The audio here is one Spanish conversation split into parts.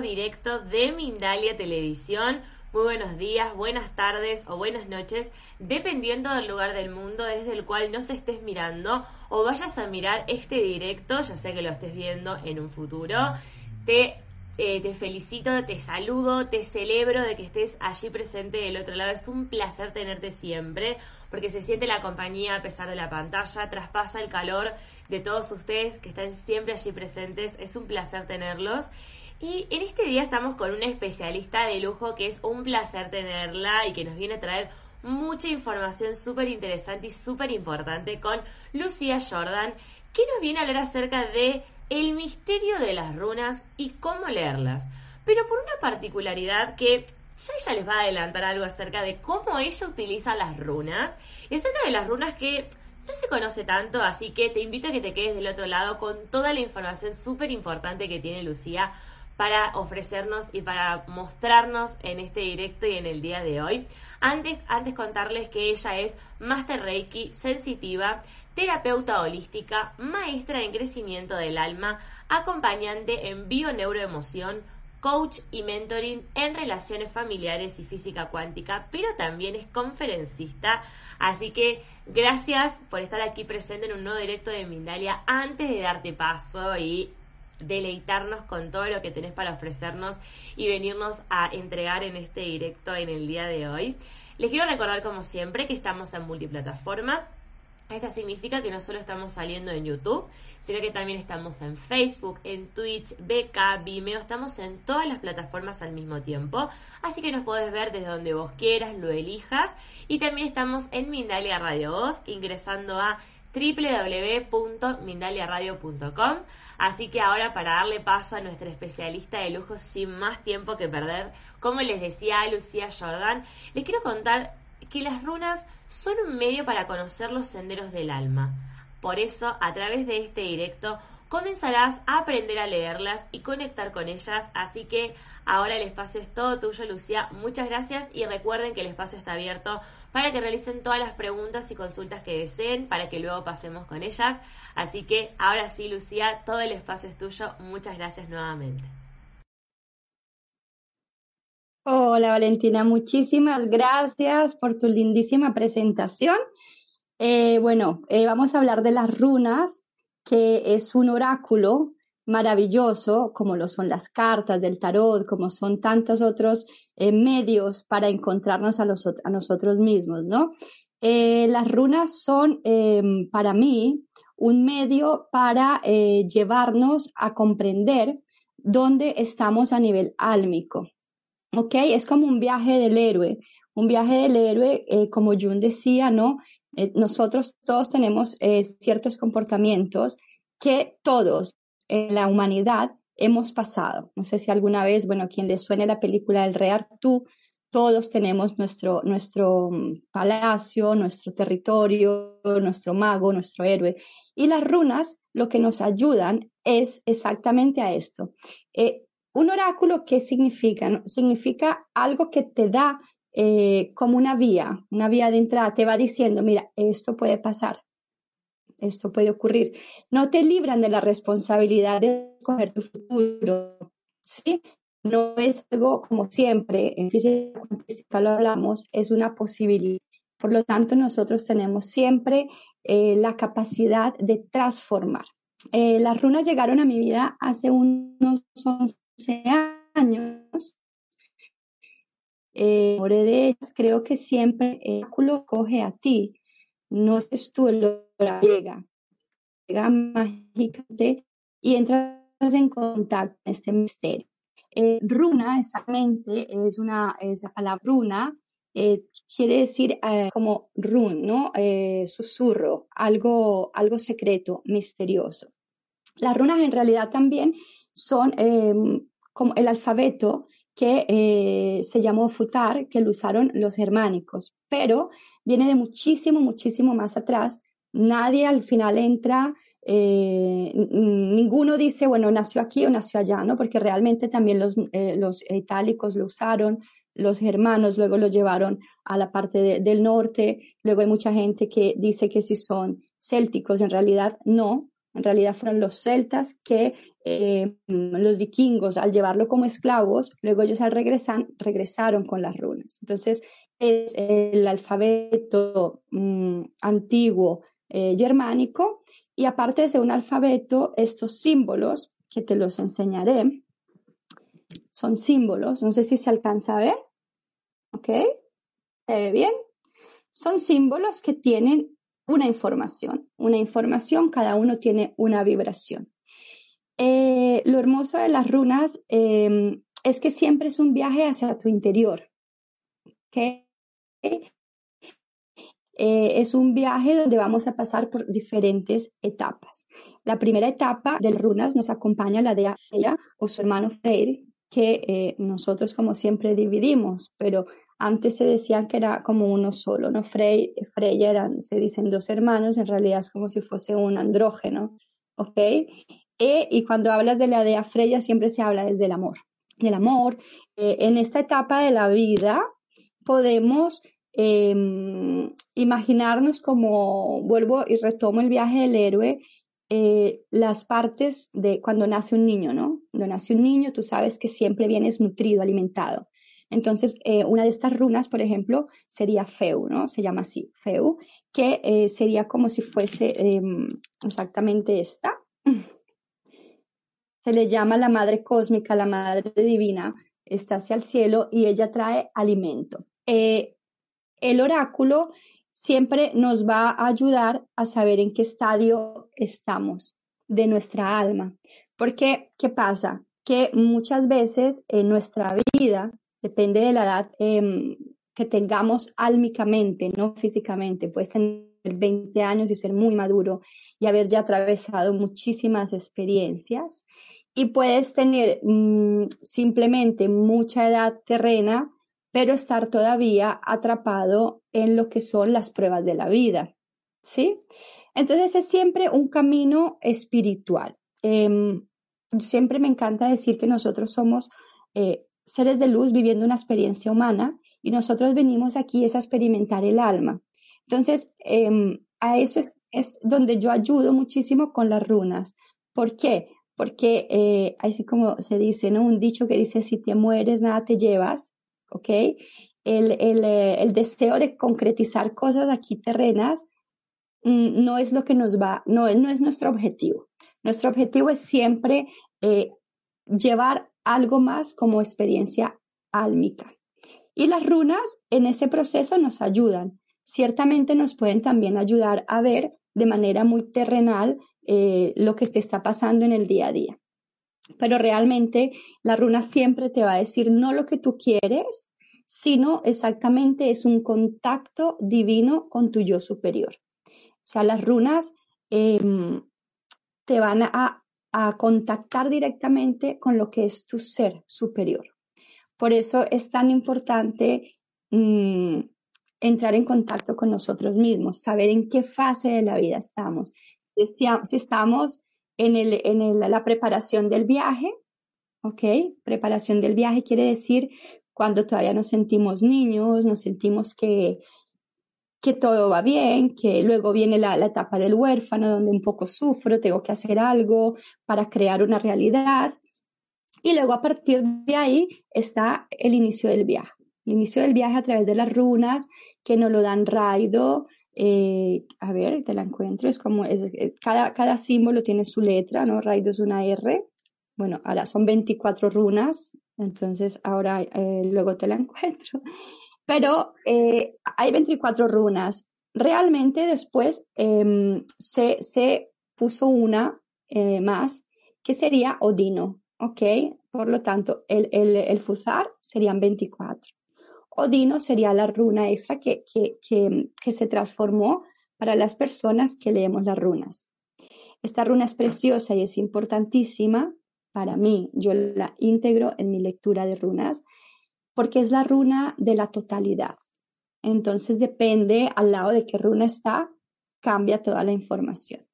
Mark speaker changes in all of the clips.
Speaker 1: directo de Mindalia Televisión. Muy buenos días, buenas tardes o buenas noches, dependiendo del lugar del mundo desde el cual nos estés mirando o vayas a mirar este directo, ya sé que lo estés viendo en un futuro. Te eh, te felicito, te saludo, te celebro de que estés allí presente del otro lado. Es un placer tenerte siempre, porque se siente la compañía a pesar de la pantalla, traspasa el calor de todos ustedes que están siempre allí presentes. Es un placer tenerlos. Y en este día estamos con una especialista de lujo que es un placer tenerla y que nos viene a traer mucha información súper interesante y súper importante con Lucía Jordan, que nos viene a hablar acerca de el misterio de las runas y cómo leerlas, pero por una particularidad que ya ella les va a adelantar algo acerca de cómo ella utiliza las runas y acerca de las runas que no se conoce tanto, así que te invito a que te quedes del otro lado con toda la información súper importante que tiene Lucía para ofrecernos y para mostrarnos en este directo y en el día de hoy. Antes, antes contarles que ella es Master Reiki sensitiva, terapeuta holística, maestra en crecimiento del alma, acompañante en bio-neuroemoción, coach y mentoring en relaciones familiares y física cuántica, pero también es conferencista. Así que gracias por estar aquí presente en un nuevo directo de Mindalia antes de darte paso y deleitarnos con todo lo que tenés para ofrecernos y venirnos a entregar en este directo en el día de hoy. Les quiero recordar como siempre que estamos en multiplataforma. Esto significa que no solo estamos saliendo en YouTube, sino que también estamos en Facebook, en Twitch, BK, Vimeo, estamos en todas las plataformas al mismo tiempo, así que nos podés ver desde donde vos quieras, lo elijas, y también estamos en Mindalia Radio Voz, ingresando a www.mindaliaradio.com. Así que ahora para darle paso a nuestra especialista de lujo sin más tiempo que perder, como les decía Lucía Jordan, les quiero contar que las runas son un medio para conocer los senderos del alma. Por eso, a través de este directo, comenzarás a aprender a leerlas y conectar con ellas. Así que ahora el espacio es todo tuyo, Lucía. Muchas gracias y recuerden que el espacio está abierto para que realicen todas las preguntas y consultas que deseen, para que luego pasemos con ellas. Así que ahora sí, Lucía, todo el espacio es tuyo. Muchas gracias nuevamente.
Speaker 2: Hola Valentina, muchísimas gracias por tu lindísima presentación. Eh, bueno, eh, vamos a hablar de las runas, que es un oráculo maravilloso, como lo son las cartas del tarot, como son tantos otros eh, medios para encontrarnos a, nosotros mismos, ¿no? las runas son em, para mí un medio para llevarnos a comprender dónde estamos a nivel álmico. ¿ok? Es como un viaje del héroe, un viaje del héroe, eh, como Jung decía, ¿no? Eh, nosotros todos tenemos eh, ciertos comportamientos que todos en la humanidad hemos pasado. No sé si alguna vez, bueno, quien le suene la película del Rey Artú, todos tenemos nuestro, nuestro mm, palacio, nuestro territorio, nuestro mago, nuestro héroe. Y las runas lo que nos ayudan es exactamente a esto. Un oráculo, ¿qué significa? Significa algo que te da eh, como una vía, una vía de entrada, te va diciendo, mira, esto puede pasar, esto puede ocurrir. No te libran de la responsabilidad de escoger tu futuro, ¿sí? No es algo como siempre, en física cuántica lo hablamos, es una posibilidad. Por lo tanto, nosotros tenemos siempre eh, la capacidad de transformar. Eh, las runas llegaron a mi vida hace unos 11 años, eh, creo que siempre el oráculo coge a ti, no es tú el llega, llega mágicamente y entras en contacto con este misterio. Eh, runa, exactamente, es una, esa palabra runa, eh, quiere decir eh, como run, ¿no? susurro, algo, algo secreto, misterioso. Las runas en realidad también son em, como el alfabeto que se llamó futar, que lo usaron los germánicos, pero viene de muchísimo, muchísimo más atrás. Nadie al final entra, eh, ninguno dice, bueno, nació aquí o nació allá, ¿no? Porque realmente también los, eh, los itálicos lo usaron, los germanos luego lo llevaron a la parte del norte, luego hay mucha gente que dice que si son célticos, en realidad no, En realidad fueron los celtas que eh, los vikingos, al llevarlo como esclavos, luego ellos al regresar, regresaron con las runas. Entonces, es el alfabeto mm, antiguo eh, germánico y aparte de un alfabeto, estos símbolos, que te los enseñaré, son símbolos, no sé si se alcanza a ver, ¿ok? ¿Se ve bien? Son símbolos que tienen una información, una información, cada uno tiene una vibración. Eh, lo hermoso de las runas em, es que siempre es un viaje hacia tu interior. ¿okay? Eh, es un viaje donde vamos a pasar por diferentes etapas. La primera etapa de las runas nos acompaña la de Freya o su hermano Freyr, que eh, nosotros como siempre dividimos, pero antes se decían que era como uno solo, ¿no? Frey, Freya eran, se dicen dos hermanos, en realidad es como si fuese un andrógeno, ¿ok? E, y cuando hablas de la dea Freya siempre se habla desde el amor, del amor. Eh, en esta etapa de la vida podemos Em, imaginarnos como, vuelvo y retomo el viaje del héroe, eh, las partes de cuando nace un niño, ¿no? Cuando nace un niño, tú sabes que siempre vienes nutrido, alimentado. Entonces, eh, una de estas runas, por ejemplo, sería Feu, ¿no? Se llama así, Feu, que eh, sería como si fuese em, exactamente esta. Se le llama la madre cósmica, la madre divina, está hacia el cielo y ella trae alimento el oráculo siempre nos va a ayudar a saber en qué estadio estamos de nuestra alma. Porque, ¿qué pasa? Que muchas veces en nuestra vida, depende de la edad em, que tengamos álmicamente, no físicamente, puedes tener 20 años y ser muy maduro y haber ya atravesado muchísimas experiencias. Y puedes tener mm, simplemente mucha edad terrena pero estar todavía atrapado en lo que son las pruebas de la vida, ¿sí? Entonces es siempre un camino espiritual. Em, siempre me encanta decir que nosotros somos eh, seres de luz viviendo una experiencia humana y nosotros venimos aquí es a experimentar el alma. Entonces, em, a eso es, donde yo ayudo muchísimo con las runas. ¿Por qué? Porque eh, así como se dice, ¿no? Un dicho que dice, si te mueres, nada te llevas. ¿ok? Eh, el, deseo de concretizar cosas aquí terrenas mm, no es lo que nos va, no, no es nuestro objetivo. Nuestro objetivo es siempre eh, llevar algo más como experiencia álmica. Y las runas en ese proceso nos ayudan. Ciertamente nos pueden también ayudar a ver de manera muy terrenal eh, lo que te está pasando en el día a día. Pero realmente la runa siempre te va a decir no lo que tú quieres, sino exactamente es un contacto divino con tu yo superior. O sea, las runas em, te van a, contactar directamente con lo que es tu ser superior. Por eso es tan importante mm, entrar en contacto con nosotros mismos, saber en qué fase de la vida estamos. Si estamos en, el, en la preparación del viaje, ¿ok? Preparación del viaje quiere decir cuando todavía nos sentimos niños, nos sentimos que, que todo va bien, que luego viene la, la, etapa del huérfano, donde un poco sufro, tengo que hacer algo para crear una realidad. Y luego a partir de ahí está el inicio del viaje. El inicio del viaje a través de las runas que nos lo dan Raido, eh, a ver, te la encuentro, es como, es, eh, cada, cada símbolo tiene su letra, ¿no? Raido es una R, bueno, ahora son 24 runas, entonces ahora eh, luego te la encuentro, pero hay 24 runas. Realmente después em, se, se, puso una más que sería Odino, ¿ok? Por lo tanto, el, el, el Fuzar serían 24. Odino sería la runa extra que, que, se transformó para las personas que leemos las runas. Esta runa es preciosa y es importantísima para mí. Yo la integro en mi lectura de runas porque es la runa de la totalidad. Entonces depende al lado de qué runa está, cambia toda la información.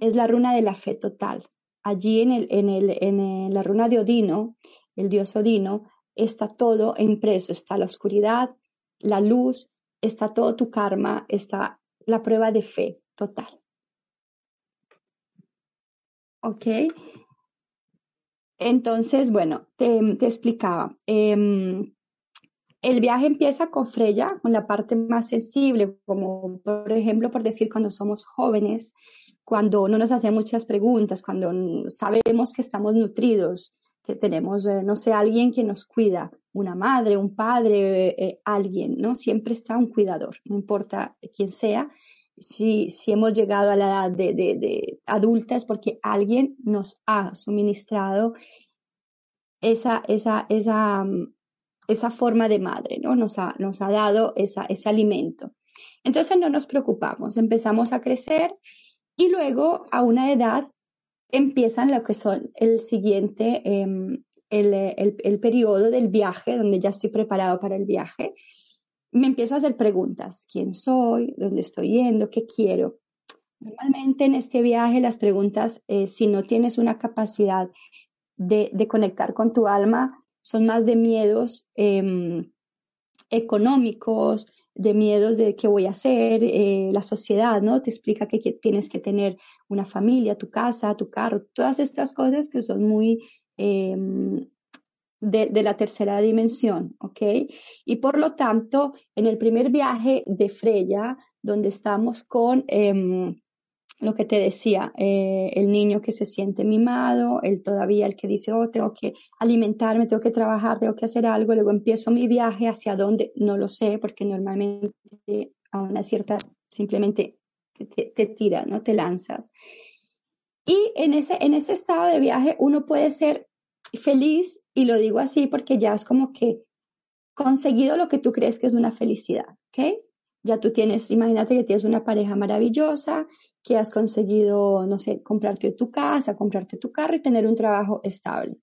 Speaker 2: Es la runa de la fe total. Allí en, el, en, el, en la runa de Odino, el dios Odino, está todo impreso, está la oscuridad, la luz, está todo tu karma, está la prueba de fe total. ¿ok? Entonces, bueno, te, explicaba. Em, el viaje empieza con Freya, con la parte más sensible, como por ejemplo, por decir, cuando somos jóvenes, cuando no nos hacen muchas preguntas, cuando sabemos que estamos nutridos, que tenemos, eh, no sé, alguien que nos cuida, una madre, un padre, eh, alguien, ¿no? Siempre está un cuidador, no importa quién sea. Si, si hemos llegado a la edad de, de, de adulta es porque alguien nos ha suministrado esa, esa, esa, mm, esa forma de madre, ¿no? Nos ha, nos ha dado esa, ese alimento. Entonces no nos preocupamos, empezamos a crecer y luego a una edad empiezan lo que son el siguiente, em, el, el, el, periodo del viaje, donde ya estoy preparado para el viaje. Me empiezo a hacer preguntas. ¿Quién soy? ¿Dónde estoy yendo? ¿Qué quiero? Normalmente en este viaje las preguntas, eh, si no tienes una capacidad de, conectar con tu alma, son más de miedos eh, económicos, de miedos de qué voy a hacer, eh, la sociedad, ¿no? Te explica que, tienes que tener una familia, tu casa, tu carro, todas estas cosas que son muy eh, de, la tercera dimensión, ¿ok? Y por lo tanto, en el primer viaje de Freya, donde estamos con eh, lo que te decía, eh, el niño que se siente mimado, el todavía el que dice, oh, tengo que alimentarme, tengo que trabajar, tengo que hacer algo, luego empiezo mi viaje hacia dónde, no lo sé, porque normalmente a una cierta, simplemente te, te tiras, ¿no? Te lanzas. Y en ese, en ese estado de viaje uno puede ser feliz, y lo digo así porque ya es como que conseguido lo que tú crees que es una felicidad, ¿ok? Ya tú tienes, imagínate que tienes una pareja maravillosa, que has conseguido, no sé, comprarte tu casa, comprarte tu carro y tener un trabajo estable.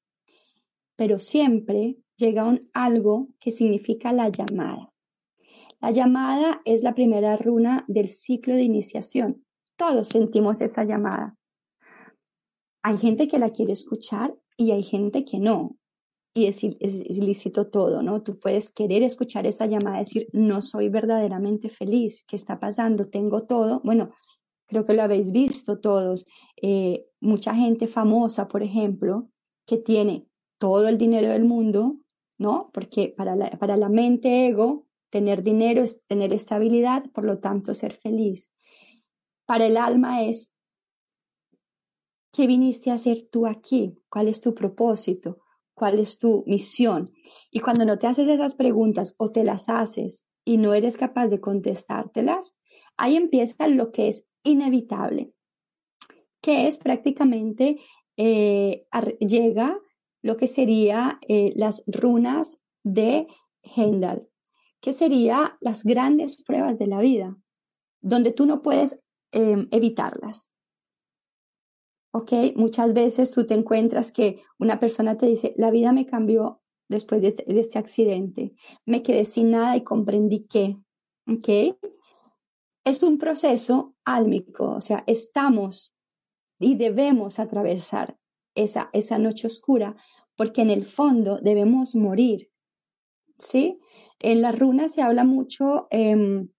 Speaker 2: Pero siempre llega un algo que significa la llamada. La llamada es la primera runa del ciclo de iniciación. Todos sentimos esa llamada. Hay gente que la quiere escuchar y hay gente que no. Y es, es, ilícito todo, ¿no? Tú puedes querer escuchar esa llamada, decir, no soy verdaderamente feliz, ¿qué está pasando? Tengo todo. Bueno, creo que lo habéis visto todos, eh, mucha gente famosa, por ejemplo, que tiene todo el dinero del mundo, ¿no? Porque para para la mente ego, tener dinero es tener estabilidad, por lo tanto, ser feliz. Para el alma es, ¿qué viniste a hacer tú aquí? ¿Cuál es tu propósito? ¿Cuál es tu misión? Y cuando no te haces esas preguntas o te las haces y no eres capaz de contestártelas, ahí empieza lo que es inevitable, que es prácticamente, eh, llega lo que sería eh, las runas de Hendal, que sería las grandes pruebas de la vida, donde tú no puedes em, evitarlas. ¿Ok? Muchas veces tú te encuentras que una persona te dice, la vida me cambió después de, este, este accidente, me quedé sin nada y comprendí que, ¿ok? es un proceso álmico, o sea, estamos y debemos atravesar esa, esa noche oscura porque en el fondo debemos morir, ¿sí? En la runa se habla mucho em,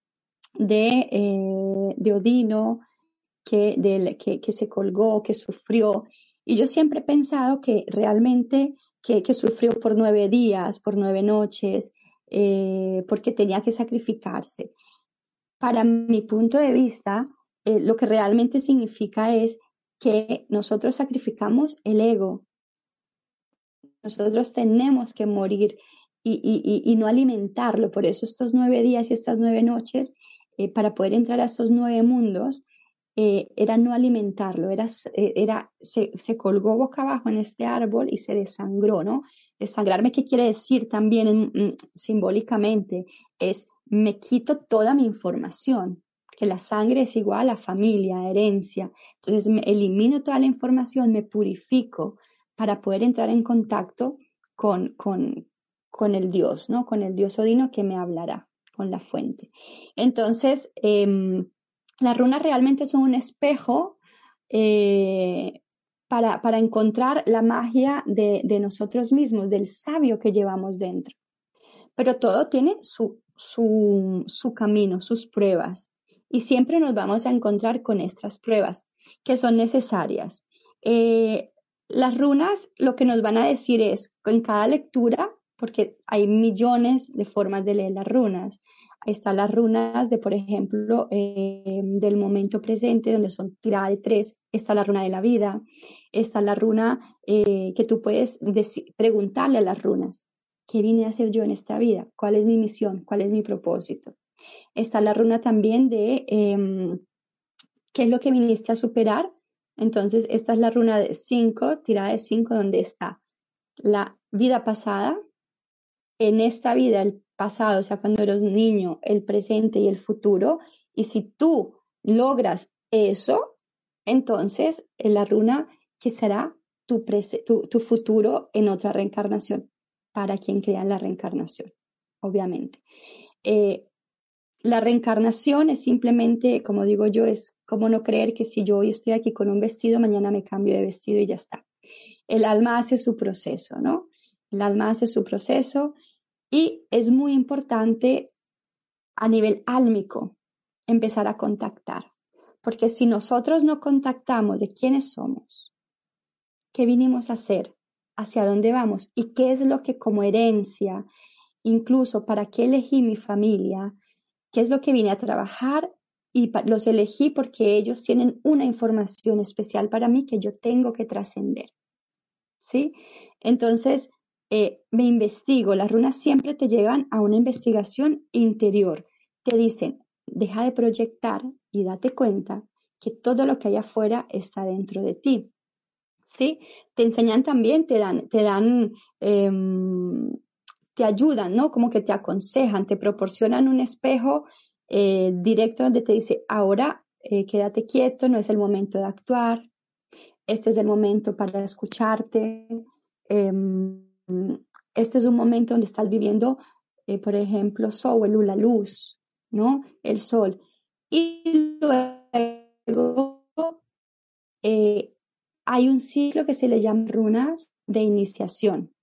Speaker 2: de, eh, de, Odino, que, que, que, se colgó, que sufrió, y yo siempre he pensado que realmente que, que sufrió por nueve días, por nueve noches, eh, porque tenía que sacrificarse para mi punto de vista, eh, lo que realmente significa es que nosotros sacrificamos el ego. Nosotros tenemos que morir y, no alimentarlo. Por eso estos nueve días y estas nueve noches, eh, para poder entrar a estos nueve mundos, eh, era no alimentarlo, era, era se, colgó boca abajo en este árbol y se desangró, ¿no? Desangrarme, ¿qué quiere decir también mm, simbólicamente? Es me quito toda mi información, que la sangre es igual a familia, herencia. Entonces me elimino toda la información, me purifico para poder entrar en contacto con, con, con el Dios, ¿no? Con el Dios Odino que me hablará, con la fuente. Entonces, eh, las runas realmente son un espejo eh, para, para, encontrar la magia de, nosotros mismos, del sabio que llevamos dentro. Pero todo tiene su su, camino, sus pruebas. Y siempre nos vamos a encontrar con estas pruebas que son necesarias. eh, las runas lo que nos van a decir es, en cada lectura, porque hay millones de formas de leer las runas, están las runas de, por ejemplo, eh, del momento presente, donde son tiradas de tres. Está la runa de la vida. Está la runa eh, que tú puedes preguntarle a las runas. ¿Qué vine a hacer yo en esta vida? ¿Cuál es mi misión? ¿Cuál es mi propósito? Está la runa también de em, qué es lo que viniste a superar. Entonces, esta es la runa de cinco, tirada de cinco, donde está la vida pasada, en esta vida, el pasado, o sea, cuando eres niño, el presente y el futuro. Y si tú logras eso, entonces la runa que será tu, tu, futuro en otra reencarnación, para quien crea la reencarnación, obviamente. Eh, la reencarnación es simplemente, como digo yo, es como no creer que si yo hoy estoy aquí con un vestido, mañana me cambio de vestido y ya está. El alma hace su proceso, ¿no? El alma hace su proceso y es muy importante a nivel álmico empezar a contactar, porque si nosotros no contactamos de quiénes somos, qué vinimos a hacer, hacia dónde vamos y qué es lo que como herencia, incluso para qué elegí mi familia, qué es lo que vine a trabajar y los elegí porque ellos tienen una información especial para mí que yo tengo que trascender. ¿Sí? Entonces, eh, me investigo, las runas siempre te llevan a una investigación interior. Te dicen, deja de proyectar y date cuenta que todo lo que hay afuera está dentro de ti. ¿Sí? Te enseñan también, te dan, te dan, em, te ayudan, ¿no? Como que te aconsejan, te proporcionan un espejo eh, directo donde te dice, ahora eh, quédate quieto, no es el momento de actuar, este es el momento para escucharte. Em, este es un momento donde estás viviendo, eh, por ejemplo, Sol, la luz, ¿no? El sol. Y luego eh, hay un ciclo que se le llama runas de iniciación.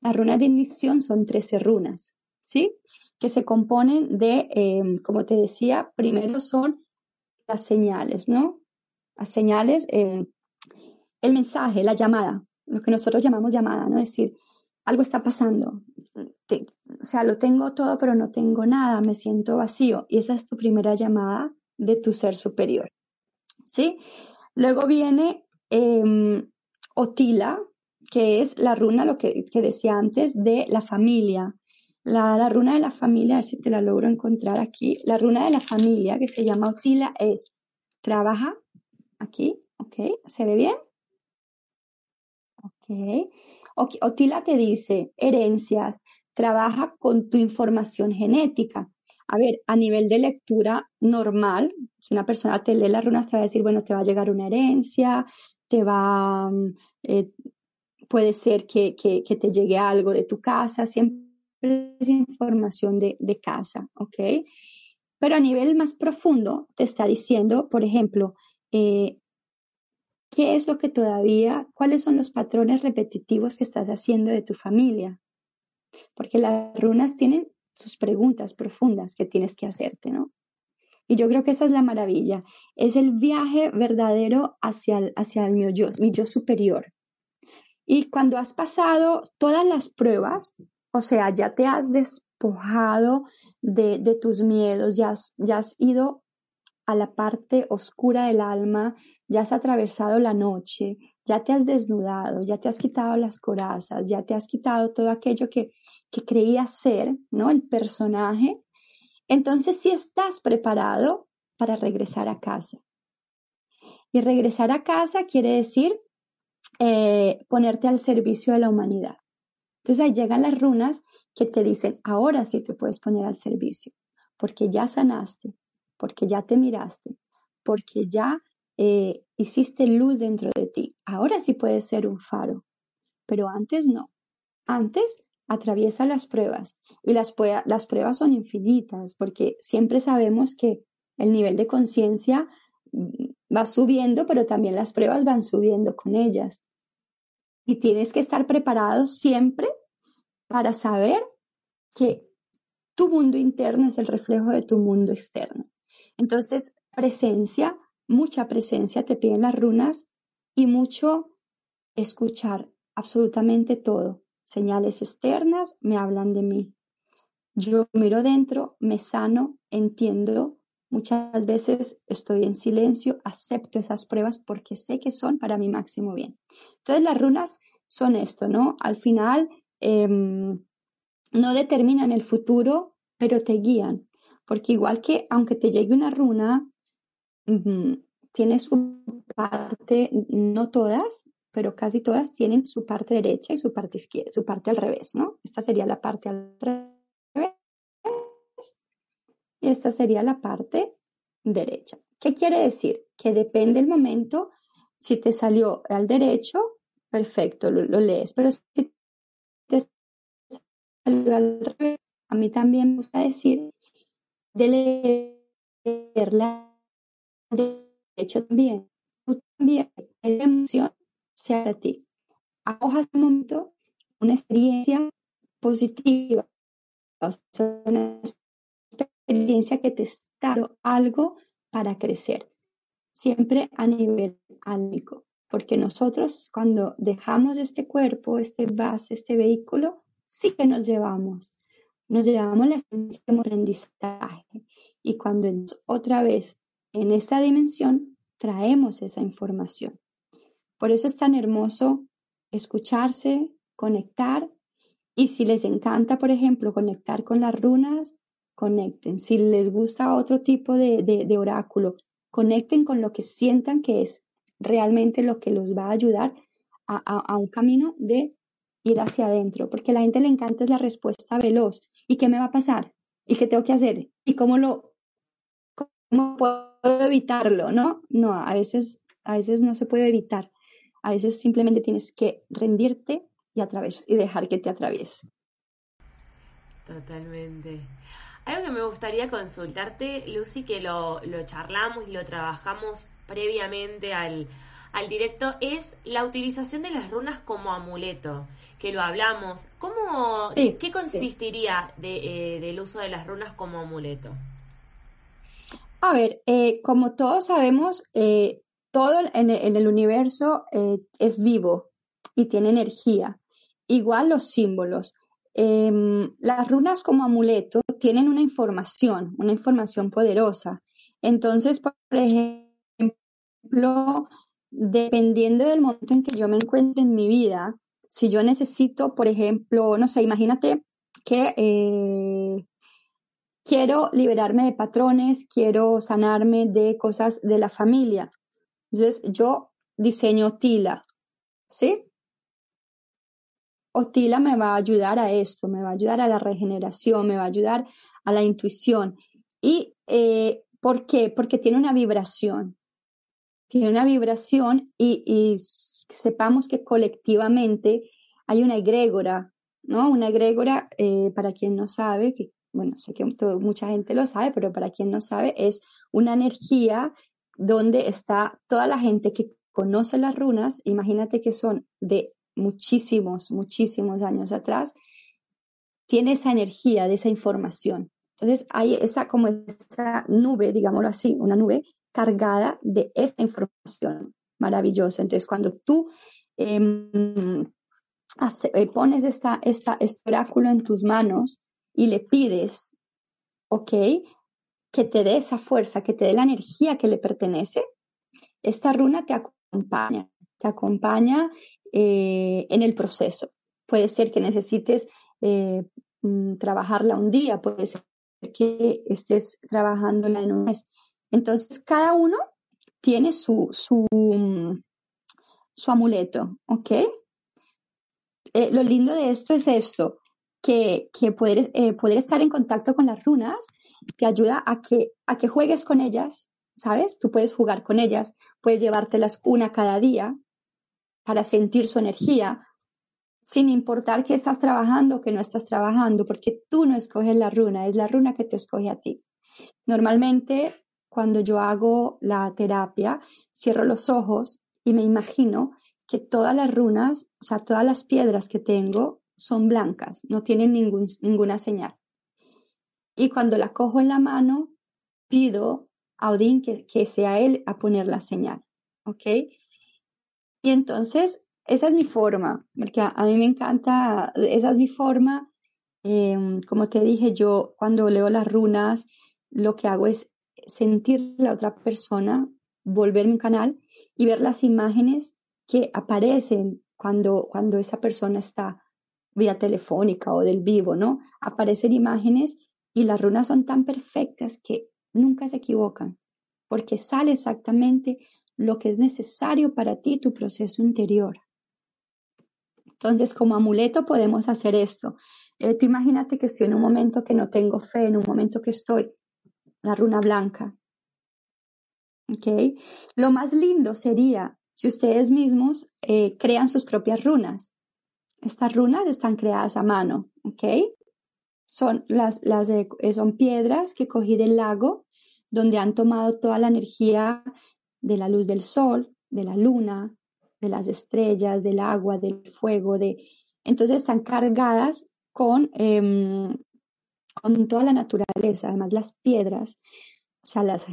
Speaker 2: Las runas de iniciación son 13 runas, ¿sí? Que se componen de, em, como te decía, primero son las señales, ¿no? Las señales, em, el mensaje, la llamada, lo que nosotros llamamos llamada, ¿no? Es decir, algo está pasando. o sea, lo tengo todo, pero no tengo nada, me siento vacío. Y esa es tu primera llamada de tu ser superior. ¿Sí? Luego viene em, Otila, que es la runa, lo que, decía antes, de la familia. La, la, runa de la familia, a ver si te la logro encontrar aquí. La runa de la familia, que se llama Otila, es trabaja aquí, ¿ok? ¿Se ve bien? Ok. Otila te dice, herencias, trabaja con tu información genética. A ver, a nivel de lectura normal, si una persona te lee las runas, te va a decir, bueno, te va a llegar una herencia, te va, mm, eh, puede ser que, te llegue algo de tu casa, siempre es información de, casa, ¿ok? Pero a nivel más profundo te está diciendo, por ejemplo, eh, ¿Qué es lo que todavía, cuáles son los patrones repetitivos que estás haciendo de tu familia? Porque las runas tienen sus preguntas profundas que tienes que hacerte, ¿no? Y yo creo que esa es la maravilla. Es el viaje verdadero hacia el, hacia el mi, yo, mi yo superior. Y cuando has pasado todas las pruebas, o sea, ya te has despojado de, tus miedos, ya has ido a la parte oscura del alma, ya has atravesado la noche, ya te has desnudado, ya te has quitado las corazas, ya te has quitado todo aquello que, que creías ser, ¿no? El personaje. Entonces sí estás preparado para regresar a casa. Y regresar a casa quiere decir eh, ponerte al servicio de la humanidad. Entonces ahí llegan las runas que te dicen, ahora sí te puedes poner al servicio, porque ya sanaste, porque ya te miraste, porque ya eh, hiciste luz dentro de ti. Ahora sí puedes ser un faro, pero antes no. Antes atraviesa las pruebas y las, pruebas son infinitas porque siempre sabemos que el nivel de conciencia va subiendo, pero también las pruebas van subiendo con ellas. Y tienes que estar preparado siempre para saber que tu mundo interno es el reflejo de tu mundo externo. Entonces, presencia, mucha presencia te piden las runas y mucho escuchar absolutamente todo. Señales externas me hablan de mí. Yo miro dentro, me sano, entiendo. Muchas veces estoy en silencio, acepto esas pruebas porque sé que son para mi máximo bien. Entonces las runas son esto, ¿no? Al final em, no determinan el futuro, pero te guían. Porque igual que aunque te llegue una runa, tiene su parte, no todas, pero casi todas tienen su parte derecha y su parte izquierda, su parte al revés, ¿no? Esta sería la parte al revés y esta sería la parte derecha. ¿Qué quiere decir? Que depende el momento, si te salió al derecho, perfecto, lo, lees, pero si te salió al revés, a mí también me gusta decir de leerla derecho también. Tú también, la emoción sea a ti. Acojas un momento una experiencia positiva, una experiencia que te está dando algo para crecer, siempre a nivel álmico, porque nosotros cuando dejamos este cuerpo, este base, este vehículo, sí que nos llevamos, nos llevamos la experiencia de aprendizaje y cuando otra vez en esta dimensión traemos esa información. Por eso es tan hermoso escucharse, conectar y si les encanta, por ejemplo, conectar con las runas, conecten. Si les gusta otro tipo de, oráculo, conecten con lo que sientan que es realmente lo que los va a ayudar a, un camino de ir hacia adentro, porque a la gente le encanta es la respuesta veloz. ¿Y qué me va a pasar? ¿Y qué tengo que hacer? ¿Y cómo lo cómo puedo evitarlo? No, no, a veces, a veces no se puede evitar. A veces simplemente tienes que rendirte y, y dejar que te atraviese.
Speaker 1: Totalmente. Algo que me gustaría consultarte, Lucy, que lo, charlamos y lo trabajamos previamente al, directo, es la utilización de las runas como amuleto, que lo hablamos. ¿Cómo, ¿Qué consistiría de, eh, del uso de las runas como amuleto?
Speaker 2: A ver, eh, como todos sabemos, eh, todo en el, universo es vivo y tiene energía. Igual los símbolos. Em, las runas como amuleto tienen una información, una información poderosa. Entonces, por ejemplo, dependiendo del momento en que yo me encuentre en mi vida, si yo necesito, por ejemplo, no sé, imagínate que eh, quiero liberarme de patrones, quiero sanarme de cosas de la familia. Entonces yo diseño Tila, ¿sí? O Tila me va a ayudar a esto, me va a ayudar a la regeneración, me va a ayudar a la intuición. ¿Y eh, por qué? Porque tiene una vibración. Tiene una vibración y, sepamos que colectivamente hay una egrégora, ¿no? Una egrégora, eh, para quien no sabe, que bueno, sé que mucha gente lo sabe, pero para quien no sabe, es una energía donde está toda la gente que conoce las runas, imagínate que son de muchísimos, muchísimos años atrás, tiene esa energía de esa información. Entonces hay esa como esa nube, digámoslo así, una nube cargada de esta información maravillosa. Entonces cuando tú em, eh, pones esta, este oráculo en tus manos y le pides, ok, que te dé esa fuerza, que te dé la energía que le pertenece, esta runa te acompaña, te acompaña eh, en el proceso. Puede ser que necesites eh, mm, trabajarla un día, puede ser que estés trabajándola en un mes. Entonces, cada uno tiene su, su, mm, su amuleto, ¿ok? Eh, lo lindo de esto es esto, que, que poder, poder estar en contacto con las runas te ayuda a que, a que juegues con ellas, ¿sabes? Tú puedes jugar con ellas, puedes llevártelas una cada día para sentir su energía, sin importar que estás trabajando o que no estás trabajando, porque tú no escoges la runa, es la runa que te escoge a ti. Normalmente, cuando yo hago la terapia, cierro los ojos y me imagino que todas las runas, o sea, todas las piedras que tengo son blancas, no tienen ninguna señal. Y cuando la cojo en la mano, pido a Odín que, sea él a poner la señal. ¿Ok? Y entonces, esa es mi forma, porque a, mí me encanta, esa es mi forma. Em, como te dije, yo cuando leo las runas, lo que hago es sentir la otra persona, volverme un canal y ver las imágenes que aparecen cuando, cuando esa persona está vía telefónica o del vivo, ¿no? Aparecen imágenes y las runas son tan perfectas que nunca se equivocan, porque sale exactamente lo que es necesario para ti, tu proceso interior. Entonces, como amuleto podemos hacer esto. Eh, tú imagínate que estoy en un momento que no tengo fe, en un momento que estoy, la runa blanca. ¿Ok? Lo más lindo sería si ustedes mismos eh, crean sus propias runas. Estas runas están creadas a mano, ¿ok? Son, las, las son piedras que cogí del lago, donde han tomado toda la energía de la luz del sol, de la luna, de las estrellas, del agua, del fuego, de... Entonces están cargadas con, em, con toda la naturaleza, además las piedras, o sea, las,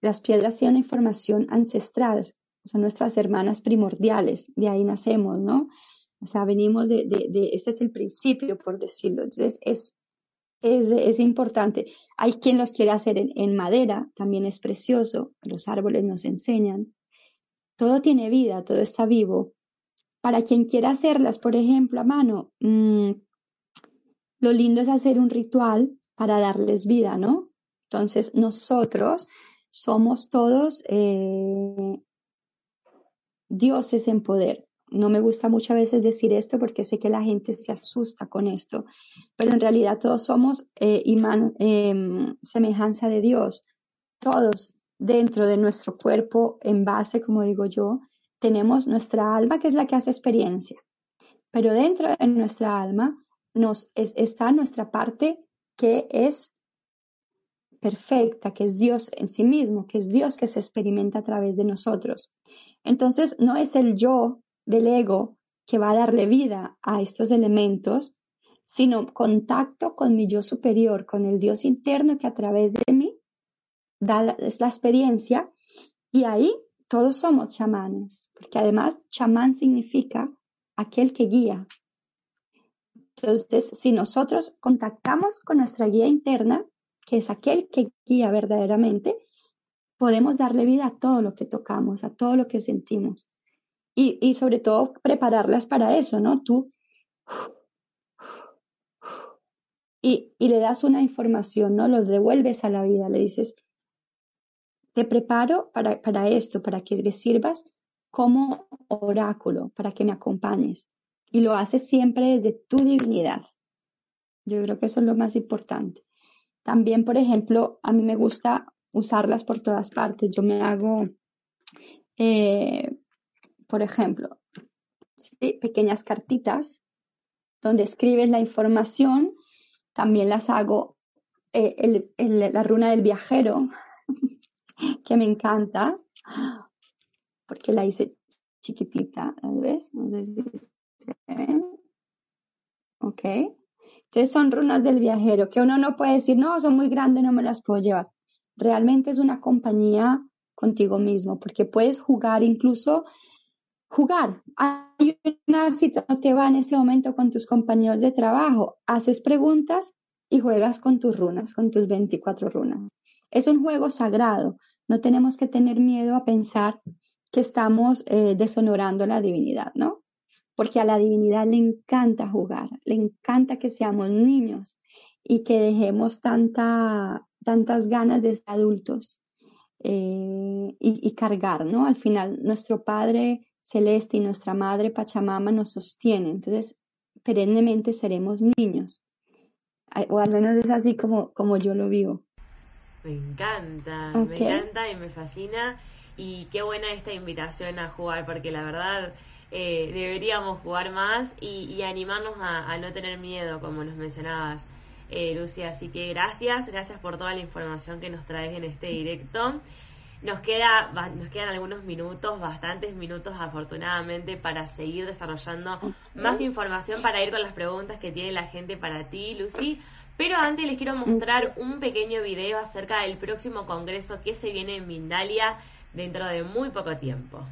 Speaker 2: las piedras tienen información ancestral, son nuestras hermanas primordiales, de ahí nacemos, ¿no? O sea, venimos de, de, este es el principio, por decirlo. Entonces, es, es, es importante. Hay quien los quiere hacer en, madera, también es precioso. Los árboles nos enseñan. Todo tiene vida, todo está vivo. Para quien quiera hacerlas, por ejemplo, a mano, mmm, lo lindo es hacer un ritual para darles vida, ¿no? Entonces, nosotros somos todos eh, dioses en poder. No me gusta muchas veces decir esto porque sé que la gente se asusta con esto, pero en realidad todos somos eh, em, semejanza de Dios. Todos dentro de nuestro cuerpo, en base, como digo yo, tenemos nuestra alma que es la que hace experiencia, pero dentro de nuestra alma nos está nuestra parte que es perfecta, que es Dios en sí mismo, que es Dios que se experimenta a través de nosotros. Entonces, no es el yo del ego que va a darle vida a estos elementos, sino contacto con mi yo superior, con el Dios interno que a través de mí da la, es la experiencia y ahí todos somos chamanes, porque además chamán significa aquel que guía. Entonces, si nosotros contactamos con nuestra guía interna, que es aquel que guía verdaderamente, podemos darle vida a todo lo que tocamos, a todo lo que sentimos. Y, y sobre todo prepararlas para eso, ¿no? Tú y, y, le das una información, ¿no? Los devuelves a la vida, le dices, te preparo para, para esto, para que le sirvas como oráculo, para que me acompañes. Y lo haces siempre desde tu divinidad. Yo creo que eso es lo más importante. También, por ejemplo, a mí me gusta usarlas por todas partes. Yo me hago, eh, por ejemplo, pequeñas cartitas donde escribes la información. También las hago eh, la runa del viajero, que me encanta, porque la hice chiquitita, sé si Ok. Entonces son runas del viajero, que uno no puede decir, no, son muy grandes, no me las puedo llevar realmente es una compañía contigo mismo, porque puedes jugar incluso jugar. Hay una cita, no te va en ese momento con tus compañeros de trabajo, haces preguntas y juegas con tus runas, con tus 24 runas. Es un juego sagrado, no tenemos que tener miedo a pensar que estamos eh, deshonorando la divinidad, ¿no? Porque a la divinidad le encanta jugar, le encanta que seamos niños y que dejemos tanta tantas ganas de ser adultos eh, y, cargar, ¿no? Al final, nuestro Padre Celeste y nuestra Madre Pachamama nos sostienen, entonces perennemente seremos niños, o al menos es así como, como yo lo vivo.
Speaker 1: Me encanta, me encanta y me fascina y qué buena esta invitación a jugar, porque la verdad... Eh, deberíamos jugar más y, animarnos a, a, no tener miedo, como nos mencionabas eh, Lucia. Así que gracias, gracias por toda la información que nos traes en este directo. Nos, queda, nos quedan algunos minutos, bastantes minutos afortunadamente, para seguir desarrollando más información para ir con las preguntas que tiene la gente para ti, Lucy. Pero antes les quiero mostrar un pequeño video acerca del próximo congreso que se viene en Mindalia dentro de muy poco tiempo.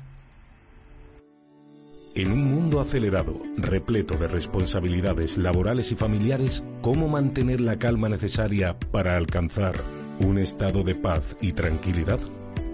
Speaker 3: En un mundo acelerado, repleto de responsabilidades laborales y familiares, ¿cómo mantener la calma necesaria para alcanzar un estado de paz y tranquilidad?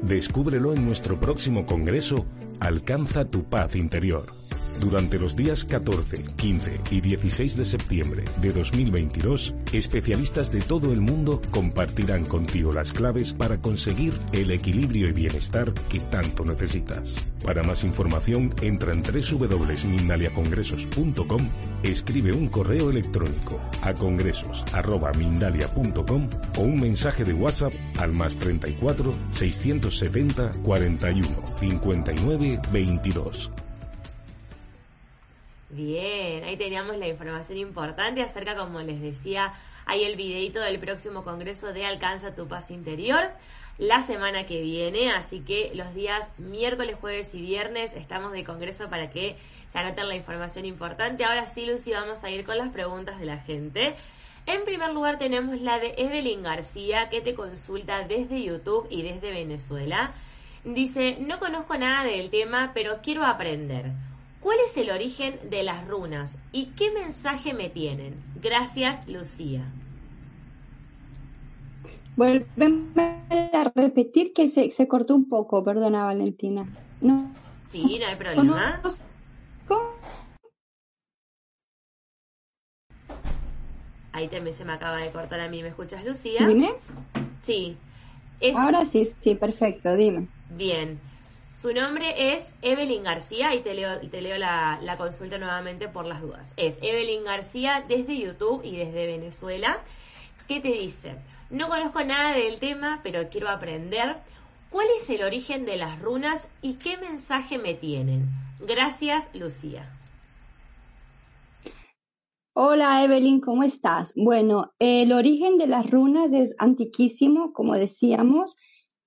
Speaker 3: Descúbrelo en nuestro próximo Congreso Alcanza tu paz interior durante los días 14, 15 y 16 de septiembre de 2022, especialistas de todo el mundo compartirán contigo las claves para conseguir el equilibrio y bienestar que tanto necesitas. Para más información, entra en www.mindaliacongresos.com, escribe un correo electrónico a congresos.mindalia.com o un mensaje de WhatsApp al más 34 670 41 59 22.
Speaker 1: Bien, ahí teníamos la información importante acerca, como les decía, hay el videito del próximo congreso de Alcanza tu paz interior la semana que viene, así que los días miércoles, jueves y viernes estamos de congreso para que se anoten la información importante. Ahora sí, Lucy, vamos a ir con las preguntas de la gente. En primer lugar tenemos la de Evelyn García que te consulta desde YouTube y desde Venezuela. Dice, no conozco nada del tema, pero quiero aprender. ¿Cuál es el origen de las runas y qué mensaje me tienen? Gracias, Lucía.
Speaker 2: Vuelve a repetir que se, se cortó un poco, perdona Valentina. No.
Speaker 1: Sí, no hay problema. Ahí también se me acaba de cortar a mí. ¿Me escuchas, Lucía?
Speaker 2: Dime.
Speaker 1: Sí.
Speaker 2: Ahora sí, sí, perfecto, dime.
Speaker 1: Bien. Su nombre es Evelyn García y te leo, te leo la, la, consulta nuevamente por las dudas. Es Evelyn García desde YouTube y desde Venezuela. ¿Qué te dice? No conozco nada del tema, pero quiero aprender. ¿Cuál es el origen de las runas y qué mensaje me tienen? Gracias, Lucía.
Speaker 2: Hola Evelyn, ¿cómo estás? Bueno, el origen de las runas es antiquísimo, como decíamos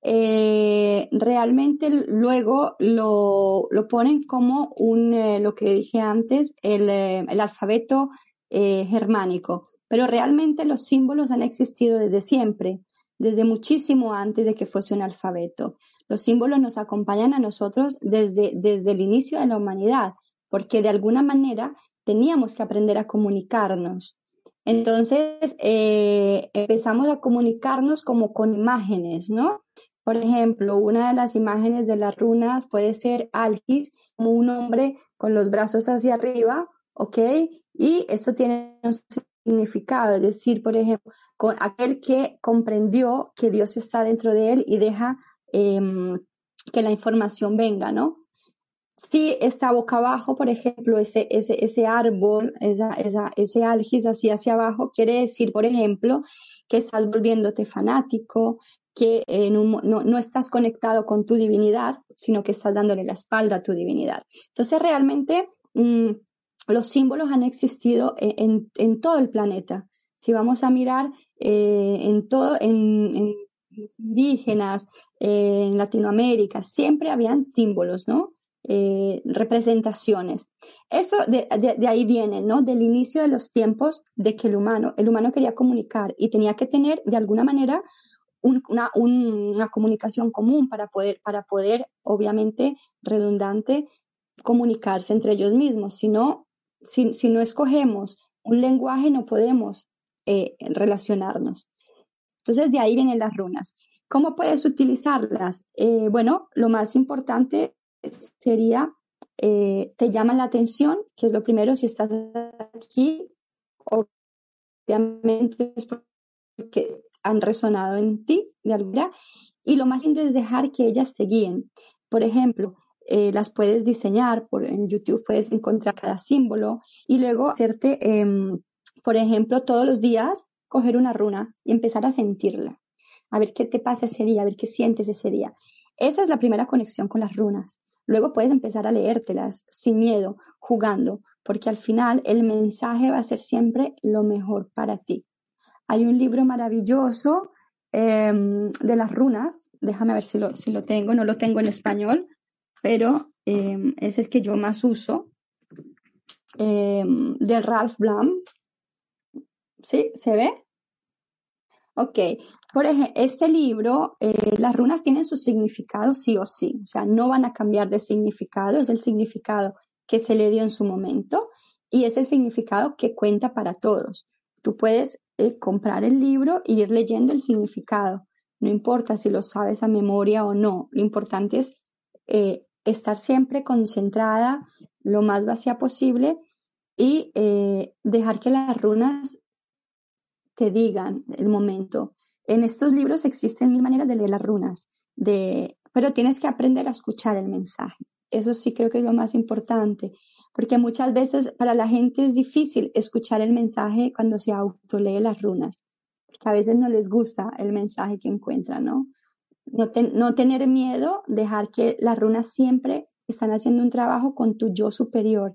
Speaker 2: eh, realmente luego lo, lo, ponen como un, eh, lo que dije antes, el, eh, el alfabeto germánico. Pero realmente los símbolos han existido desde siempre, desde muchísimo antes de que fuese un alfabeto. Los símbolos nos acompañan a nosotros desde, desde el inicio de la humanidad, porque de alguna manera teníamos que aprender a comunicarnos. Entonces empezamos a comunicarnos como con imágenes, ¿no? Por ejemplo, una de las imágenes de las runas puede ser Algis, como un hombre con los brazos hacia arriba, ¿ok? Y eso tiene un significado, es decir, por ejemplo, con aquel que comprendió que Dios está dentro de él y deja em, que la información venga, ¿no? Si está boca abajo, por ejemplo, ese, ese, ese árbol, esa, esa, ese algis así hacia abajo, quiere decir, por ejemplo, que estás volviéndote fanático, que no, estás conectado con tu divinidad, sino que estás dándole la espalda a tu divinidad. Entonces, realmente mm, los símbolos han existido e, en, todo el planeta. Si vamos a mirar eh, en todo, en, indígenas, en Latinoamérica, siempre habían símbolos, ¿no? Eh, representaciones. Eso de, de, ahí viene, ¿no? Del inicio de los tiempos de que el humano, el humano quería comunicar y tenía que tener de alguna manera una, una, comunicación común para poder, para poder, obviamente, redundante, comunicarse entre ellos mismos. Si no, si, si no escogemos un lenguaje, no podemos eh, relacionarnos. Entonces, de ahí vienen las runas. ¿Cómo puedes utilizarlas? Eh, bueno, lo más importante sería, eh, te llaman la atención, que es lo primero, si estás aquí, obviamente es porque han resonado en ti de alguna y lo más lindo es dejar que ellas te guíen. Por ejemplo, eh, las puedes diseñar, por, en YouTube puedes encontrar cada símbolo y luego hacerte, em, por ejemplo, todos los días coger una runa y empezar a sentirla, a ver qué te pasa ese día, a ver qué sientes ese día. Esa es la primera conexión con las runas. Luego puedes empezar a leértelas sin miedo, jugando, porque al final el mensaje va a ser siempre lo mejor para ti. Hay un libro maravilloso em, de las runas, déjame ver si lo, si lo tengo, no lo tengo en español, pero em, ese es el que yo más uso, em, de Ralph Blum. ¿Sí? ¿Se ve? Ok, por ejemplo, este libro, eh, las runas tienen su significado sí o sí, o sea, no van a cambiar de significado, es el significado que se le dio en su momento y ese significado que cuenta para todos. Tú puedes comprar el libro e ir leyendo el significado. No importa si lo sabes a memoria o no. Lo importante es eh, estar siempre concentrada lo más vacía posible y eh, dejar que las runas te digan el momento. En estos libros existen mil maneras de leer las runas, de, pero tienes que aprender a escuchar el mensaje. Eso sí creo que es lo más importante, porque muchas veces para la gente es difícil escuchar el mensaje cuando se autolee las runas, porque a veces no les gusta el mensaje que encuentran, ¿no? No, tener miedo, dejar que las runas siempre están haciendo un trabajo con tu yo superior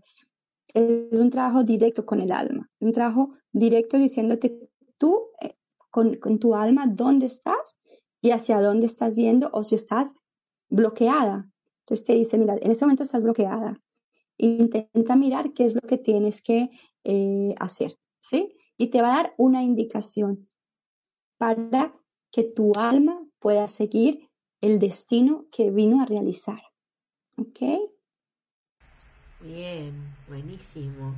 Speaker 2: es un trabajo directo con el alma, un trabajo directo diciéndote tú, eh, con, tu alma, dónde estás y hacia dónde estás yendo o si estás bloqueada. Entonces te dice, mira, en este momento estás bloqueada. Intenta mirar qué es lo que tienes que eh, hacer, ¿sí? Y te va a dar una indicación para que tu alma pueda seguir el destino que vino a realizar. ¿Ok?
Speaker 1: Bien, buenísimo.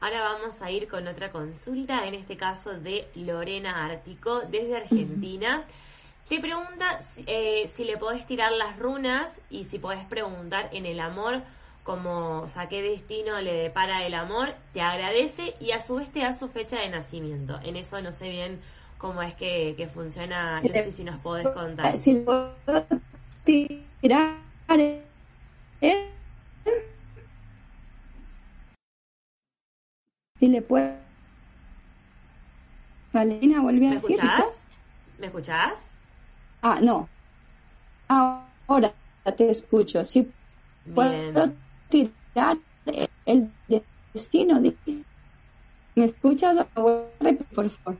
Speaker 1: Ahora vamos a ir con otra consulta, en este caso de Lorena Ártico, desde Argentina. Te pregunta eh, si le podés tirar las runas y si podés preguntar en el amor, como, o sea, qué destino le depara el amor, te agradece y a su vez te da su fecha de nacimiento. En eso no sé bien cómo es que, funciona, no sé si nos podés contar.
Speaker 2: Si puedo tirar, ¿eh? Si le puedo. Valentina, volví a
Speaker 1: ¿Me escuchás? ¿Me escuchás?
Speaker 2: Ah, no. Ahora te escucho. Si puedo tirar el destino, ¿me escuchas? Por favor,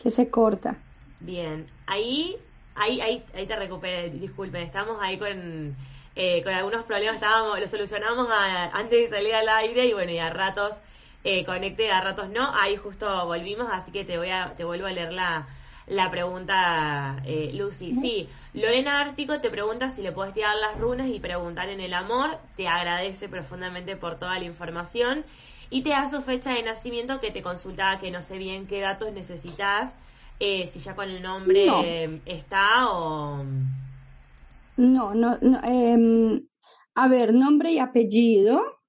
Speaker 2: que se corta.
Speaker 1: Bien, ahí, ahí, ahí, ahí te recuperé. Disculpen, estamos ahí con, eh, con algunos problemas. Estábamos, lo solucionamos antes de salir al aire y bueno, y a ratos eh, conecté, a ratos no. Ahí justo volvimos, así que te voy a, te vuelvo a leer la, la pregunta, eh, Lucy. Sí, Lorena Ártico te pregunta si le puedes tirar las runas y preguntar en el amor. Te agradece profundamente por toda la información y te da su fecha de nacimiento que te consultaba que no sé bien qué datos necesitas, eh, si ya con el nombre está o...
Speaker 2: No, no, no em, a ver, nombre y apellido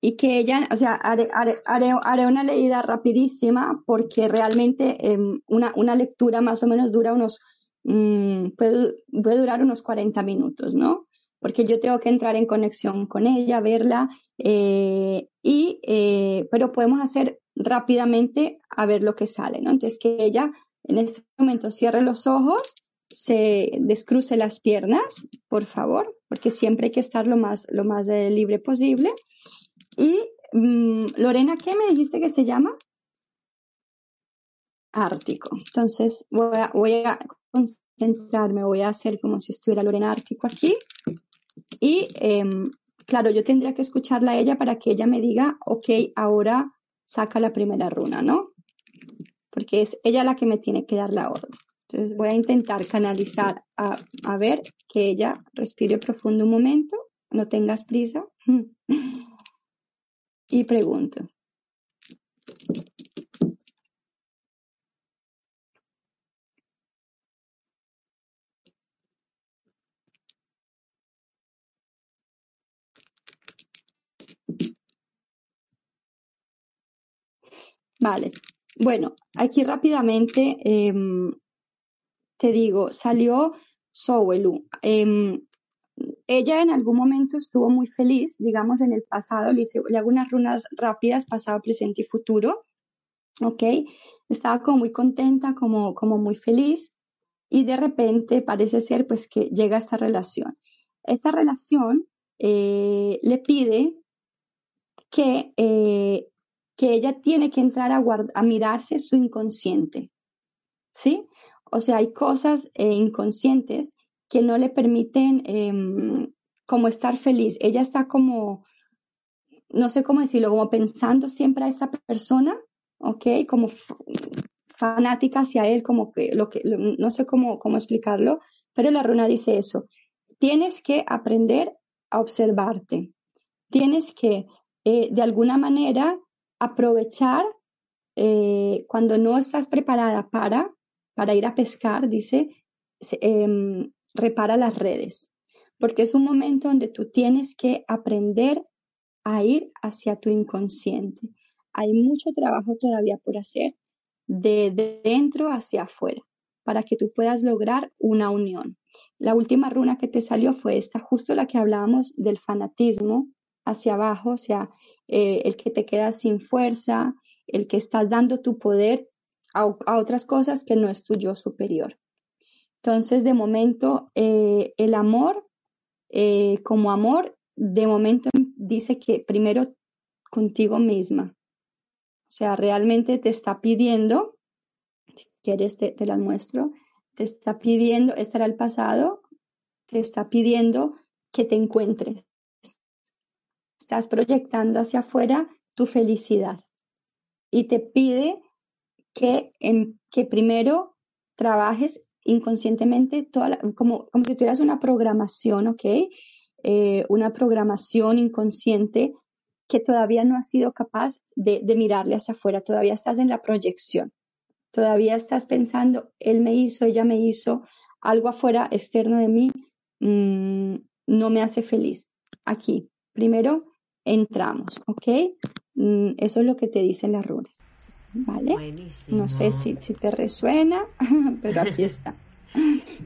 Speaker 2: y que ella, o sea, haré, haré, una leída rapidísima porque realmente em, una, una, lectura más o menos dura unos, mm, puede, durar unos 40 minutos, ¿no? Porque yo tengo que entrar en conexión con ella, verla, eh, y, eh, pero podemos hacer rápidamente a ver lo que sale, ¿no? Entonces que ella en este momento cierre los ojos, se descruce las piernas, por favor, porque siempre hay que estar lo más, lo más eh, libre posible y mm, Lorena, ¿qué me dijiste que se llama? Ártico. Entonces voy a, concentrarme, voy a hacer como si estuviera Lorena Ártico aquí. Y em, claro, yo tendría que escucharla a ella para que ella me diga, ok, ahora saca la primera runa, ¿no? Porque es ella la que me tiene que dar la orden. Entonces voy a intentar canalizar a, a ver que ella respire profundo un momento, no tengas prisa. y pregunto. Vale, bueno, aquí rápidamente em, te digo, salió Sowelu. Em, ella en algún momento estuvo muy feliz, digamos en el pasado, le, hice, hago unas runas rápidas, pasado, presente y futuro, ¿ok? Estaba como muy contenta, como, como muy feliz y de repente parece ser pues que llega esta relación. Esta relación eh, le pide que, eh, que ella tiene que entrar a, a mirarse su inconsciente, ¿sí? O sea, hay cosas eh, inconscientes que no le permiten em, como estar feliz. Ella está como, no sé cómo decirlo, como pensando siempre a esta persona, ¿ok? Como fanática hacia él, como que, lo que, no sé cómo, cómo explicarlo, pero la runa dice eso. Tienes que aprender a observarte. tienes que, eh, de alguna manera, aprovechar eh, cuando no estás preparada para, para ir a pescar, dice, em, repara las redes, porque es un momento donde tú tienes que aprender a ir hacia tu inconsciente. Hay mucho trabajo todavía por hacer de dentro hacia afuera para que tú puedas lograr una unión. La última runa que te salió fue esta, justo la que hablábamos del fanatismo hacia abajo, o sea, eh, el que te quedas sin fuerza, el que estás dando tu poder a, otras cosas que no es tu yo superior. Entonces, de momento, eh, el amor, eh, como amor, de momento dice que primero contigo misma. O sea, realmente te está pidiendo quieres te, te las muestro, te está pidiendo, era el pasado, te está pidiendo que te encuentres. Estás proyectando hacia afuera tu felicidad y te pide que, en, que primero trabajes inconscientemente toda como, como si tuvieras una programación, ¿ok? Eh, una programación inconsciente que todavía no has sido capaz de, de mirarle hacia afuera, todavía estás en la proyección todavía estás pensando, él me hizo, ella me hizo, algo afuera externo de mí mm, no me hace feliz. Aquí, primero entramos, ¿ok? Mm, eso es lo que te dicen las runas, ¿vale?
Speaker 1: Buenísimo.
Speaker 2: No sé si, si te resuena, pero aquí está.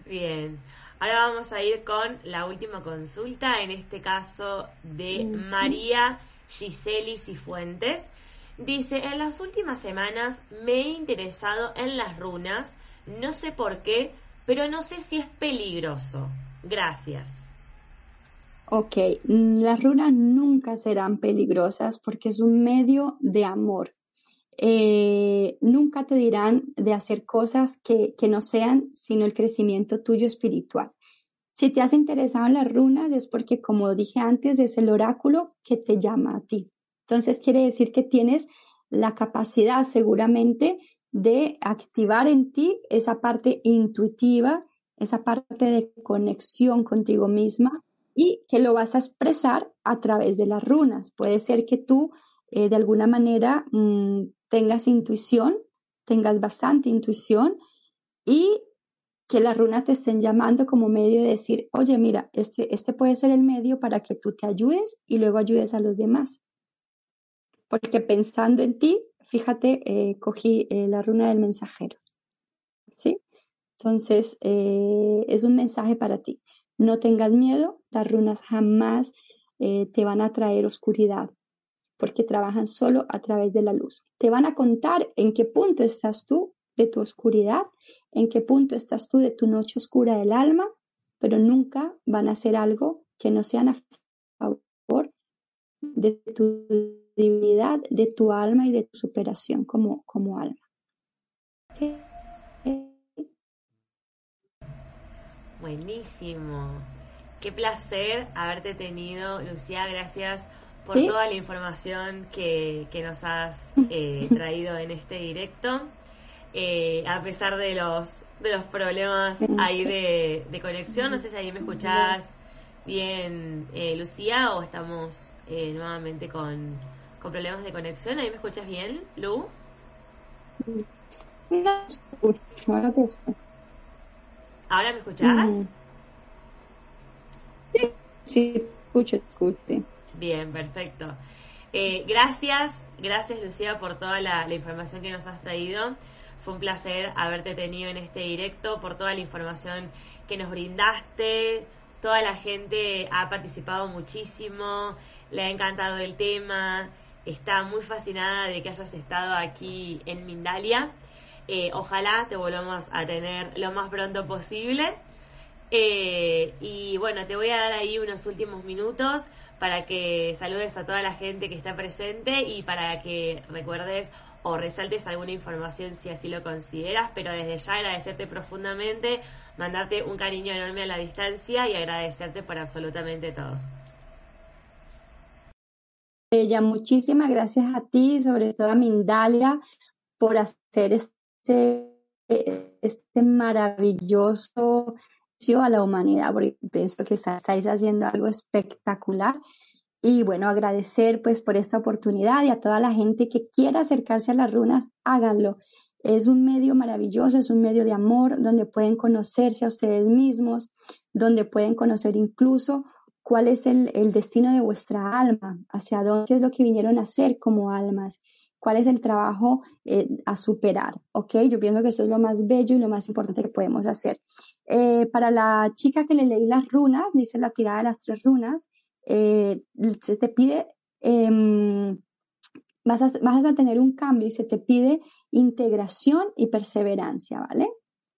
Speaker 1: Bien. Ahora vamos a ir con la última consulta, en este caso de María Giseli Cifuentes. Dice, en las últimas semanas me he interesado en las runas, no sé por qué, pero no sé si es peligroso. Gracias.
Speaker 2: Ok, mm, las runas nunca serán peligrosas porque es un medio de amor. Eh, nunca te dirán de hacer cosas que, que no sean sino el crecimiento tuyo espiritual. Si te has interesado en las runas es porque, como dije antes, es el oráculo que te llama a ti. Entonces quiere decir que tienes la capacidad seguramente de activar en ti esa parte intuitiva, esa parte de conexión contigo misma y que lo vas a expresar a través de las runas. Puede ser que tú eh, de alguna manera mm, tengas intuición, tengas bastante intuición y que las runas te estén llamando como medio de decir, oye, mira, este, este puede ser el medio para que tú te ayudes y luego ayudes a los demás porque pensando en ti, fíjate, eh, cogí eh, la runa del mensajero. ¿Sí? Entonces, eh, es un mensaje para ti. No tengas miedo, las runas jamás te van a traer oscuridad, porque trabajan solo a través de la luz. Te van a contar en qué punto estás tú de tu oscuridad, en qué punto estás tú de tu noche oscura del alma, pero nunca van a hacer algo que no sean a favor de tu divinidad de tu alma y de tu superación como, como alma.
Speaker 1: Buenísimo. Qué placer haberte tenido, Lucía. Gracias por toda la información que, nos has eh, traído en este directo. Eh, a pesar de los, de los problemas ahí de, de conexión, no sé si ahí me escuchás bien, eh, Lucía, o estamos nuevamente con, con problemas de conexión. ¿Ahí me escuchas bien, Lu?
Speaker 2: No escucho, ahora te escucho.
Speaker 1: ¿Ahora me escuchas?
Speaker 2: Sí, sí, escucho, escucho.
Speaker 1: Bien, perfecto. Eh, gracias, gracias Lucía por toda la, información que nos has traído. Fue un placer haberte tenido en este directo, por toda la información que nos brindaste. Toda la gente ha participado muchísimo, le ha encantado el tema está muy fascinada de que hayas estado aquí en Mindalia. Eh, ojalá te volvamos a tener lo más pronto posible. Eh, y bueno, te voy a dar ahí unos últimos minutos para que saludes a toda la gente que está presente y para que recuerdes o resaltes alguna información si así lo consideras, pero desde ya agradecerte profundamente, mandarte un cariño enorme a la distancia y agradecerte por absolutamente todo.
Speaker 2: Ella, muchísimas gracias a ti, sobre todo a Mindalia, por hacer este, este maravilloso a la humanidad, porque pienso que estáis haciendo algo espectacular Y bueno, agradecer pues por esta oportunidad y a toda la gente que quiera acercarse a las runas, háganlo. Es un medio maravilloso, es un medio de amor donde pueden conocerse a ustedes mismos, donde pueden conocer incluso cuál es el, destino de vuestra alma, hacia dónde, es lo que vinieron a hacer como almas, cuál es el trabajo eh, a superar, ¿ok? Yo pienso que eso es lo más bello y lo más importante que podemos hacer. Eh, para la chica que le leí las runas, le hice la tirada de las tres runas, eh, se te pide, em, vas, a, vas a tener un cambio y se te pide integración y perseverancia, ¿vale?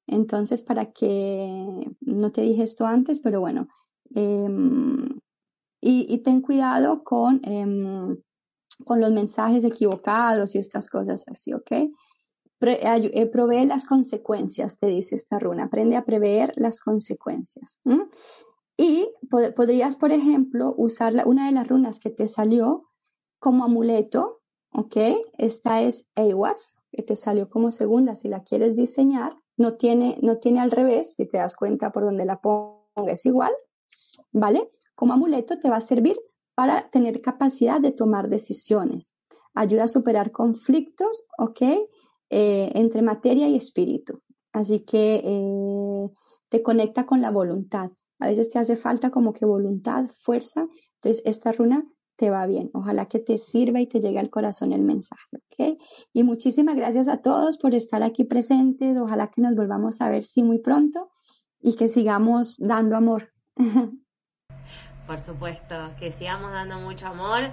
Speaker 2: Entonces, para que, no te dije esto antes, pero bueno, em, y, ten cuidado con, em, con los mensajes equivocados y estas cosas así, ¿ok? Eh, provee las consecuencias, te dice esta runa. Aprende a prever las consecuencias. Y podrías, por ejemplo, usar una de las runas que te salió como amuleto, ¿ok? Esta es Ewas, que te salió como segunda. Si la quieres diseñar, no tiene, no tiene al revés, si te das cuenta por donde la pongas igual, ¿vale? Como amuleto te va a servir para tener capacidad de tomar decisiones. Ayuda a superar conflictos, ¿ok? Eh, entre materia y espíritu. Así que eh, te conecta con la voluntad. A veces te hace falta como que voluntad, fuerza. Entonces, esta runa te va bien. Ojalá que te sirva y te llegue al corazón el mensaje. ¿ok? Y muchísimas gracias a todos por estar aquí presentes. Ojalá que nos volvamos a ver, sí, muy pronto y que sigamos dando amor.
Speaker 1: Por supuesto, que sigamos dando mucho amor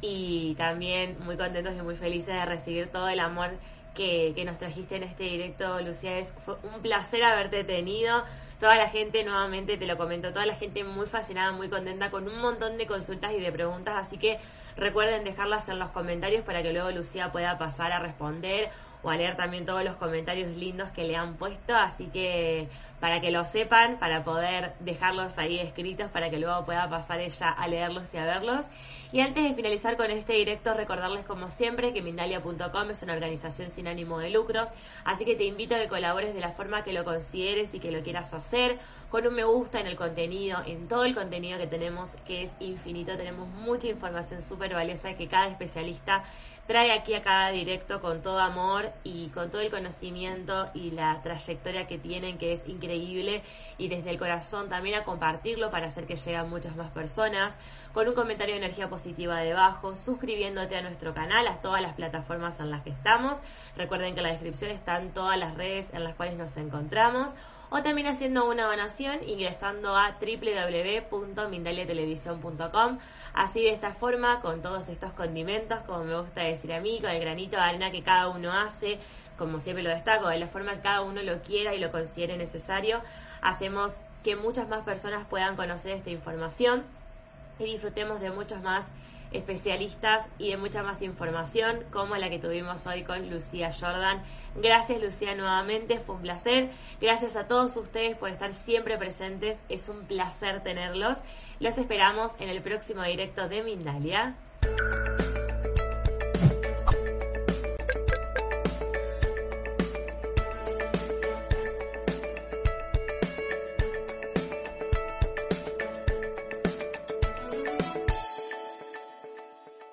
Speaker 1: y también muy contentos y muy felices de recibir todo el amor que, que nos trajiste en este directo, Lucía. Es, fue un placer haberte tenido toda la gente, nuevamente te lo comento, toda la gente muy fascinada, muy contenta, con un montón de consultas y de preguntas, así que recuerden dejarlas en los comentarios para que luego Lucía pueda pasar a responder o a leer también todos los comentarios lindos que le han puesto, así que para que lo sepan, para poder dejarlos ahí escritos, para que luego pueda pasar ella a leerlos y a verlos. Y antes de finalizar con este directo, recordarles como siempre que Mindalia.com es una organización sin ánimo de lucro, así que te invito a que colabores de la forma que lo consideres y que lo quieras hacer, con un me gusta en el contenido, en todo el contenido que tenemos, que es infinito, tenemos mucha información súper valiosa que cada especialista trae aquí a cada directo con todo amor y con todo el conocimiento y la trayectoria que tienen, que es y desde el corazón también a compartirlo para hacer que lleguen muchas más personas, con un comentario de energía positiva debajo, suscribiéndote a nuestro canal, a todas las plataformas en las que estamos. Recuerden que en la descripción están todas las redes en las cuales nos encontramos o también haciendo una donación ingresando a www.mindaliatelevisión.com. Así de esta forma, con todos estos condimentos, como me gusta decir a mí, con el granito de arena que cada uno hace, como siempre lo destaco, de la forma que cada uno lo quiera y lo considere necesario, hacemos que muchas más personas puedan conocer esta información y disfrutemos de muchos más especialistas y de mucha más información como la que tuvimos hoy con Lucía Jordan. Gracias Lucía nuevamente, fue un placer. Gracias a todos ustedes por estar siempre presentes, es un placer tenerlos. Los esperamos en el próximo directo de Mindalia.